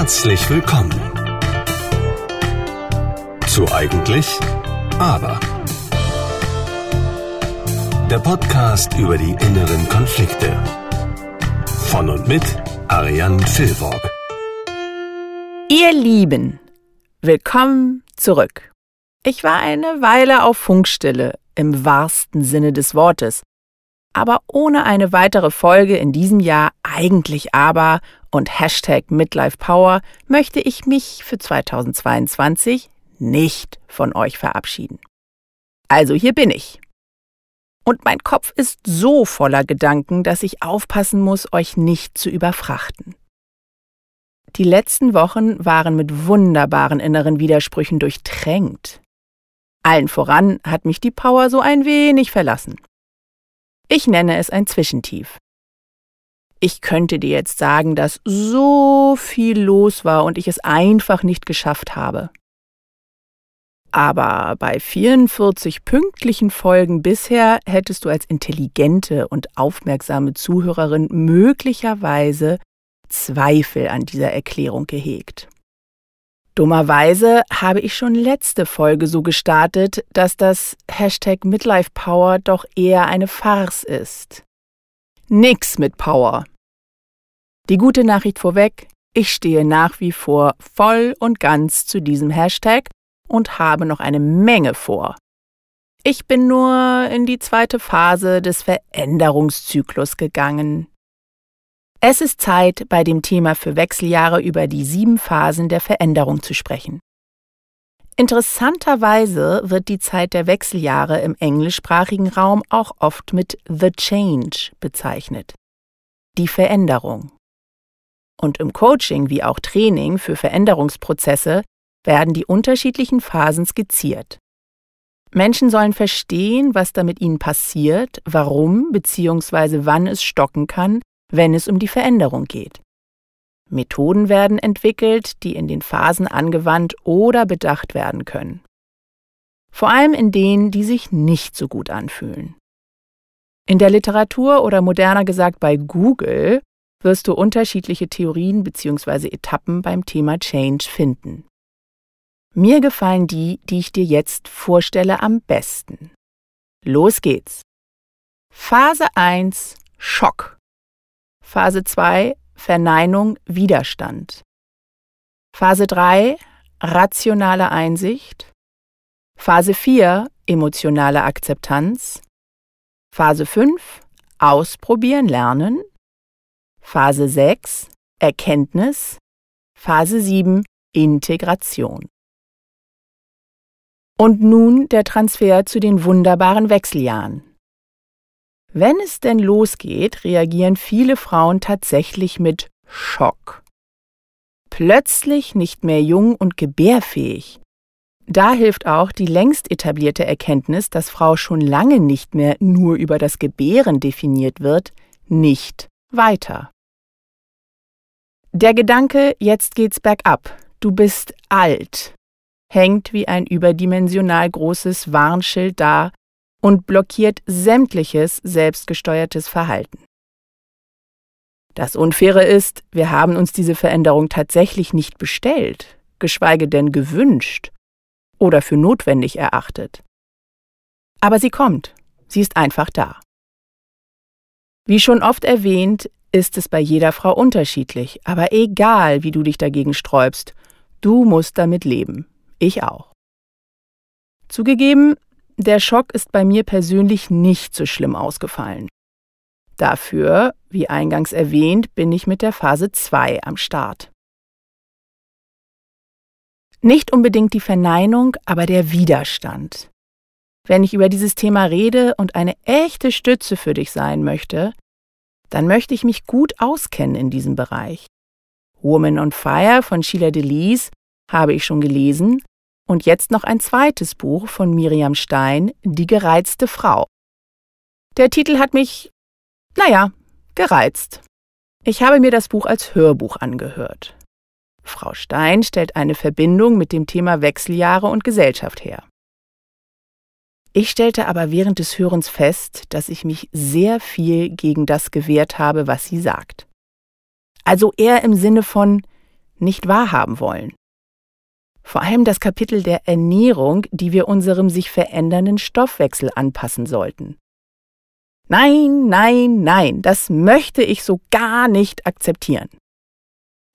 Herzlich willkommen zu Eigentlich, aber. Der Podcast über die inneren Konflikte. Von und mit Ariane Filborg. Ihr Lieben, willkommen zurück. Ich war eine Weile auf Funkstille, im wahrsten Sinne des Wortes. Aber ohne eine weitere Folge in diesem Jahr eigentlich aber und Hashtag Midlife Power möchte ich mich für 2022 nicht von euch verabschieden. Also hier bin ich. Und mein Kopf ist so voller Gedanken, dass ich aufpassen muss, euch nicht zu überfrachten. Die letzten Wochen waren mit wunderbaren inneren Widersprüchen durchtränkt. Allen voran hat mich die Power so ein wenig verlassen. Ich nenne es ein Zwischentief. Ich könnte dir jetzt sagen, dass so viel los war und ich es einfach nicht geschafft habe. Aber bei 44 pünktlichen Folgen bisher hättest du als intelligente und aufmerksame Zuhörerin möglicherweise Zweifel an dieser Erklärung gehegt. Dummerweise habe ich schon letzte Folge so gestartet, dass das Hashtag Midlife Power doch eher eine Farce ist. Nix mit Power. Die gute Nachricht vorweg, ich stehe nach wie vor voll und ganz zu diesem Hashtag und habe noch eine Menge vor. Ich bin nur in die zweite Phase des Veränderungszyklus gegangen. Es ist Zeit, bei dem Thema für Wechseljahre über die sieben Phasen der Veränderung zu sprechen. Interessanterweise wird die Zeit der Wechseljahre im englischsprachigen Raum auch oft mit The Change bezeichnet. Die Veränderung. Und im Coaching wie auch Training für Veränderungsprozesse werden die unterschiedlichen Phasen skizziert. Menschen sollen verstehen, was da mit ihnen passiert, warum bzw. wann es stocken kann wenn es um die Veränderung geht. Methoden werden entwickelt, die in den Phasen angewandt oder bedacht werden können. Vor allem in denen, die sich nicht so gut anfühlen. In der Literatur oder moderner gesagt bei Google wirst du unterschiedliche Theorien bzw. Etappen beim Thema Change finden. Mir gefallen die, die ich dir jetzt vorstelle, am besten. Los geht's. Phase 1 Schock. Phase 2 Verneinung, Widerstand. Phase 3 rationale Einsicht. Phase 4 emotionale Akzeptanz. Phase 5 Ausprobieren, Lernen. Phase 6 Erkenntnis. Phase 7 Integration. Und nun der Transfer zu den wunderbaren Wechseljahren. Wenn es denn losgeht, reagieren viele Frauen tatsächlich mit Schock. Plötzlich nicht mehr jung und gebärfähig. Da hilft auch die längst etablierte Erkenntnis, dass Frau schon lange nicht mehr nur über das Gebären definiert wird, nicht weiter. Der Gedanke, jetzt geht's bergab, du bist alt, hängt wie ein überdimensional großes Warnschild da und blockiert sämtliches selbstgesteuertes Verhalten. Das Unfaire ist, wir haben uns diese Veränderung tatsächlich nicht bestellt, geschweige denn gewünscht oder für notwendig erachtet. Aber sie kommt, sie ist einfach da. Wie schon oft erwähnt, ist es bei jeder Frau unterschiedlich, aber egal, wie du dich dagegen sträubst, du musst damit leben. Ich auch. Zugegeben, der Schock ist bei mir persönlich nicht so schlimm ausgefallen. Dafür, wie eingangs erwähnt, bin ich mit der Phase 2 am Start. Nicht unbedingt die Verneinung, aber der Widerstand. Wenn ich über dieses Thema rede und eine echte Stütze für dich sein möchte, dann möchte ich mich gut auskennen in diesem Bereich. Woman on Fire von Sheila Delis habe ich schon gelesen und jetzt noch ein zweites Buch von Miriam Stein, Die gereizte Frau. Der Titel hat mich, naja, gereizt. Ich habe mir das Buch als Hörbuch angehört. Frau Stein stellt eine Verbindung mit dem Thema Wechseljahre und Gesellschaft her. Ich stellte aber während des Hörens fest, dass ich mich sehr viel gegen das gewehrt habe, was sie sagt. Also eher im Sinne von nicht wahrhaben wollen. Vor allem das Kapitel der Ernährung, die wir unserem sich verändernden Stoffwechsel anpassen sollten. Nein, nein, nein, das möchte ich so gar nicht akzeptieren.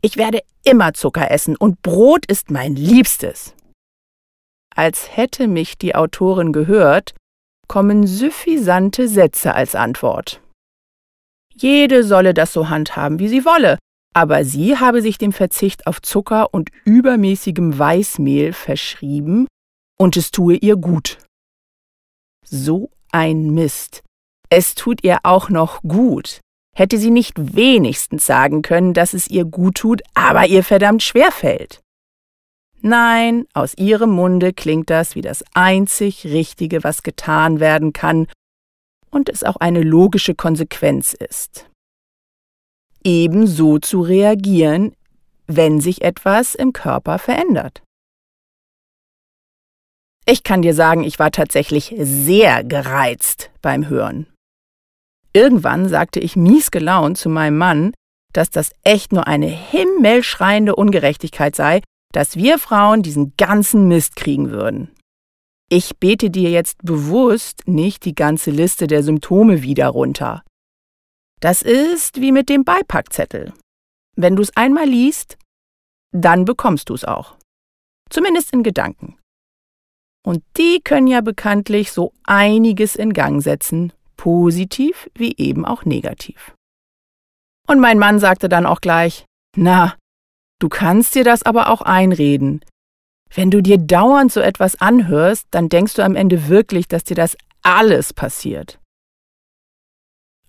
Ich werde immer Zucker essen und Brot ist mein Liebstes. Als hätte mich die Autorin gehört, kommen suffisante Sätze als Antwort. Jede solle das so handhaben, wie sie wolle, aber sie habe sich dem Verzicht auf Zucker und übermäßigem Weißmehl verschrieben und es tue ihr gut. So ein Mist. Es tut ihr auch noch gut. Hätte sie nicht wenigstens sagen können, dass es ihr gut tut, aber ihr verdammt schwer fällt. Nein, aus ihrem Munde klingt das wie das einzig Richtige, was getan werden kann und es auch eine logische Konsequenz ist ebenso zu reagieren, wenn sich etwas im Körper verändert. Ich kann dir sagen, ich war tatsächlich sehr gereizt beim Hören. Irgendwann sagte ich mies gelaunt zu meinem Mann, dass das echt nur eine himmelschreiende Ungerechtigkeit sei, dass wir Frauen diesen ganzen Mist kriegen würden. Ich bete dir jetzt bewusst nicht die ganze Liste der Symptome wieder runter. Das ist wie mit dem Beipackzettel. Wenn du es einmal liest, dann bekommst du es auch. Zumindest in Gedanken. Und die können ja bekanntlich so einiges in Gang setzen, positiv wie eben auch negativ. Und mein Mann sagte dann auch gleich, na, du kannst dir das aber auch einreden. Wenn du dir dauernd so etwas anhörst, dann denkst du am Ende wirklich, dass dir das alles passiert.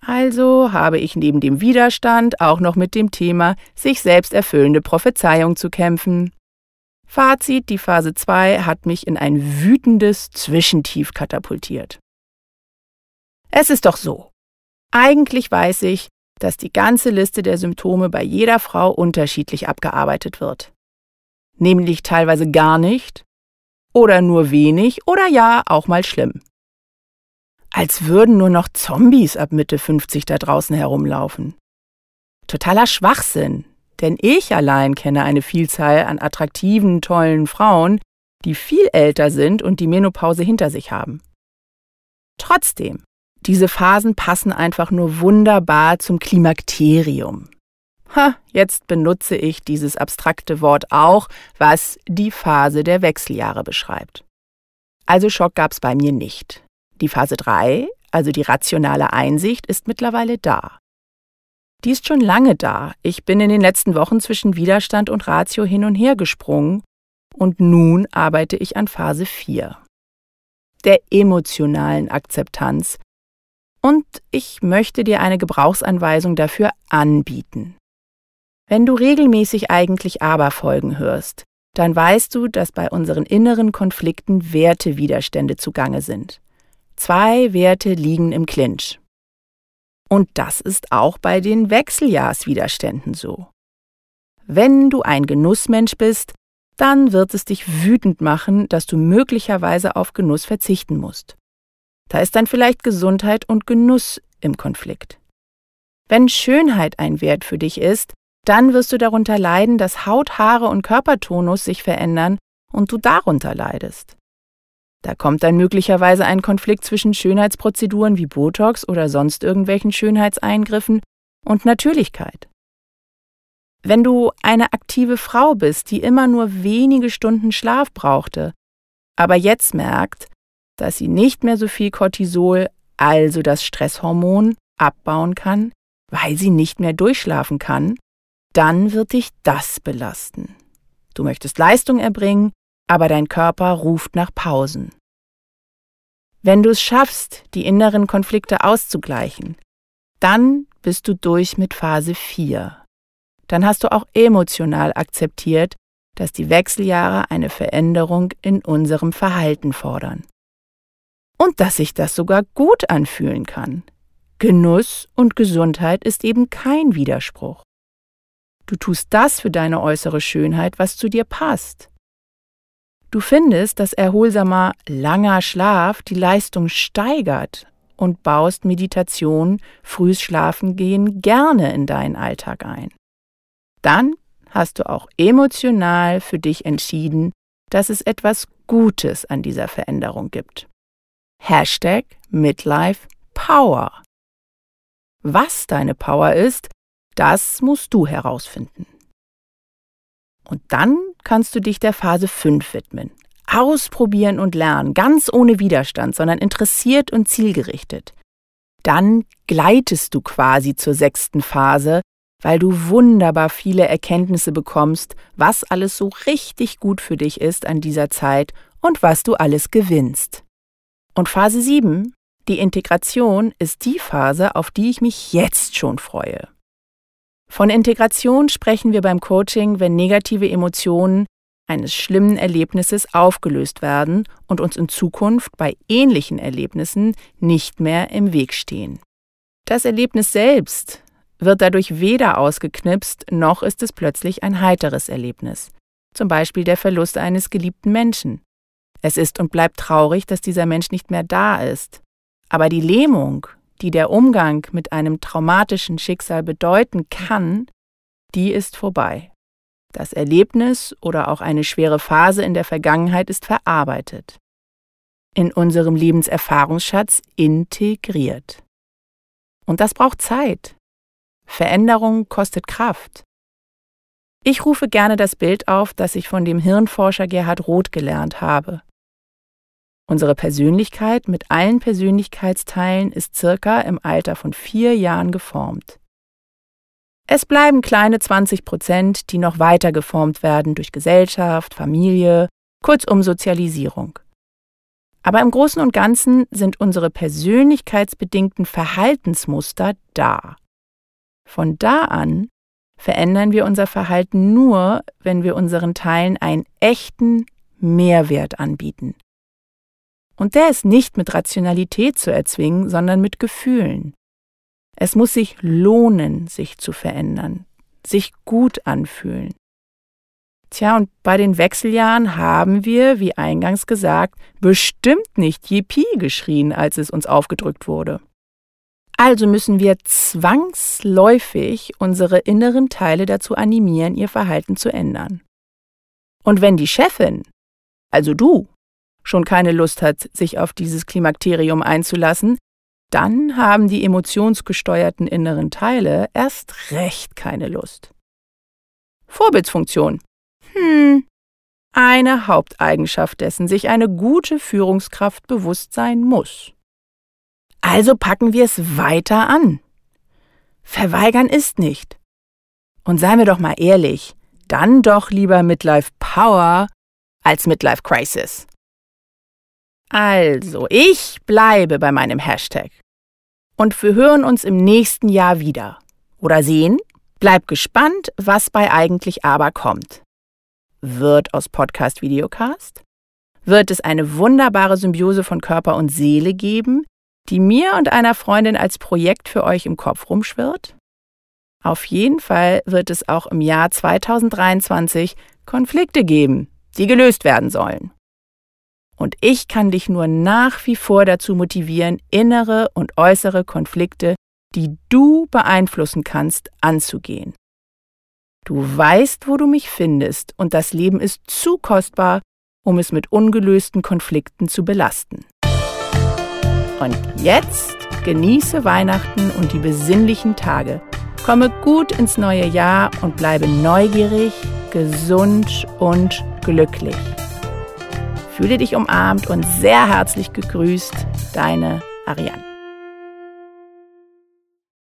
Also habe ich neben dem Widerstand auch noch mit dem Thema sich selbst erfüllende Prophezeiung zu kämpfen. Fazit, die Phase 2 hat mich in ein wütendes Zwischentief katapultiert. Es ist doch so. Eigentlich weiß ich, dass die ganze Liste der Symptome bei jeder Frau unterschiedlich abgearbeitet wird. Nämlich teilweise gar nicht oder nur wenig oder ja auch mal schlimm als würden nur noch Zombies ab Mitte 50 da draußen herumlaufen. Totaler Schwachsinn, denn ich allein kenne eine Vielzahl an attraktiven, tollen Frauen, die viel älter sind und die Menopause hinter sich haben. Trotzdem, diese Phasen passen einfach nur wunderbar zum Klimakterium. Ha, jetzt benutze ich dieses abstrakte Wort auch, was die Phase der Wechseljahre beschreibt. Also Schock gab's bei mir nicht. Die Phase 3, also die rationale Einsicht, ist mittlerweile da. Die ist schon lange da. Ich bin in den letzten Wochen zwischen Widerstand und Ratio hin und her gesprungen und nun arbeite ich an Phase 4, der emotionalen Akzeptanz. Und ich möchte dir eine Gebrauchsanweisung dafür anbieten. Wenn du regelmäßig eigentlich Aberfolgen hörst, dann weißt du, dass bei unseren inneren Konflikten Wertewiderstände zugange sind. Zwei Werte liegen im Clinch. Und das ist auch bei den Wechseljahrswiderständen so. Wenn du ein Genussmensch bist, dann wird es dich wütend machen, dass du möglicherweise auf Genuss verzichten musst. Da ist dann vielleicht Gesundheit und Genuss im Konflikt. Wenn Schönheit ein Wert für dich ist, dann wirst du darunter leiden, dass Haut, Haare und Körpertonus sich verändern und du darunter leidest. Da kommt dann möglicherweise ein Konflikt zwischen Schönheitsprozeduren wie Botox oder sonst irgendwelchen Schönheitseingriffen und Natürlichkeit. Wenn du eine aktive Frau bist, die immer nur wenige Stunden Schlaf brauchte, aber jetzt merkt, dass sie nicht mehr so viel Cortisol, also das Stresshormon, abbauen kann, weil sie nicht mehr durchschlafen kann, dann wird dich das belasten. Du möchtest Leistung erbringen, aber dein Körper ruft nach Pausen. Wenn du es schaffst, die inneren Konflikte auszugleichen, dann bist du durch mit Phase 4. Dann hast du auch emotional akzeptiert, dass die Wechseljahre eine Veränderung in unserem Verhalten fordern. Und dass sich das sogar gut anfühlen kann. Genuss und Gesundheit ist eben kein Widerspruch. Du tust das für deine äußere Schönheit, was zu dir passt. Du findest, dass erholsamer, langer Schlaf die Leistung steigert und baust Meditation, frühes Schlafen gehen gerne in deinen Alltag ein. Dann hast du auch emotional für dich entschieden, dass es etwas Gutes an dieser Veränderung gibt. Hashtag Midlife Power. Was deine Power ist, das musst du herausfinden. Und dann kannst du dich der Phase 5 widmen. Ausprobieren und lernen, ganz ohne Widerstand, sondern interessiert und zielgerichtet. Dann gleitest du quasi zur sechsten Phase, weil du wunderbar viele Erkenntnisse bekommst, was alles so richtig gut für dich ist an dieser Zeit und was du alles gewinnst. Und Phase 7, die Integration, ist die Phase, auf die ich mich jetzt schon freue. Von Integration sprechen wir beim Coaching, wenn negative Emotionen eines schlimmen Erlebnisses aufgelöst werden und uns in Zukunft bei ähnlichen Erlebnissen nicht mehr im Weg stehen. Das Erlebnis selbst wird dadurch weder ausgeknipst, noch ist es plötzlich ein heiteres Erlebnis, zum Beispiel der Verlust eines geliebten Menschen. Es ist und bleibt traurig, dass dieser Mensch nicht mehr da ist. Aber die Lähmung, die der Umgang mit einem traumatischen Schicksal bedeuten kann, die ist vorbei. Das Erlebnis oder auch eine schwere Phase in der Vergangenheit ist verarbeitet, in unserem Lebenserfahrungsschatz integriert. Und das braucht Zeit. Veränderung kostet Kraft. Ich rufe gerne das Bild auf, das ich von dem Hirnforscher Gerhard Roth gelernt habe. Unsere Persönlichkeit mit allen Persönlichkeitsteilen ist circa im Alter von vier Jahren geformt. Es bleiben kleine 20 Prozent, die noch weiter geformt werden durch Gesellschaft, Familie, kurzum Sozialisierung. Aber im Großen und Ganzen sind unsere persönlichkeitsbedingten Verhaltensmuster da. Von da an verändern wir unser Verhalten nur, wenn wir unseren Teilen einen echten Mehrwert anbieten. Und der ist nicht mit Rationalität zu erzwingen, sondern mit Gefühlen. Es muss sich lohnen, sich zu verändern, sich gut anfühlen. Tja, und bei den Wechseljahren haben wir, wie eingangs gesagt, bestimmt nicht Yippie geschrien, als es uns aufgedrückt wurde. Also müssen wir zwangsläufig unsere inneren Teile dazu animieren, ihr Verhalten zu ändern. Und wenn die Chefin, also du, schon keine Lust hat, sich auf dieses Klimakterium einzulassen, dann haben die emotionsgesteuerten inneren Teile erst recht keine Lust. Vorbildsfunktion. Hm. Eine Haupteigenschaft dessen sich eine gute Führungskraft bewusst sein muss. Also packen wir es weiter an. Verweigern ist nicht. Und seien wir doch mal ehrlich, dann doch lieber Midlife Power als Midlife Crisis. Also, ich bleibe bei meinem Hashtag. Und wir hören uns im nächsten Jahr wieder. Oder sehen? Bleib gespannt, was bei eigentlich aber kommt. Wird aus Podcast Videocast? Wird es eine wunderbare Symbiose von Körper und Seele geben, die mir und einer Freundin als Projekt für euch im Kopf rumschwirrt? Auf jeden Fall wird es auch im Jahr 2023 Konflikte geben, die gelöst werden sollen. Und ich kann dich nur nach wie vor dazu motivieren, innere und äußere Konflikte, die du beeinflussen kannst, anzugehen. Du weißt, wo du mich findest, und das Leben ist zu kostbar, um es mit ungelösten Konflikten zu belasten. Und jetzt genieße Weihnachten und die besinnlichen Tage. Komme gut ins neue Jahr und bleibe neugierig, gesund und glücklich. Fühle dich umarmt und sehr herzlich gegrüßt, deine Ariane.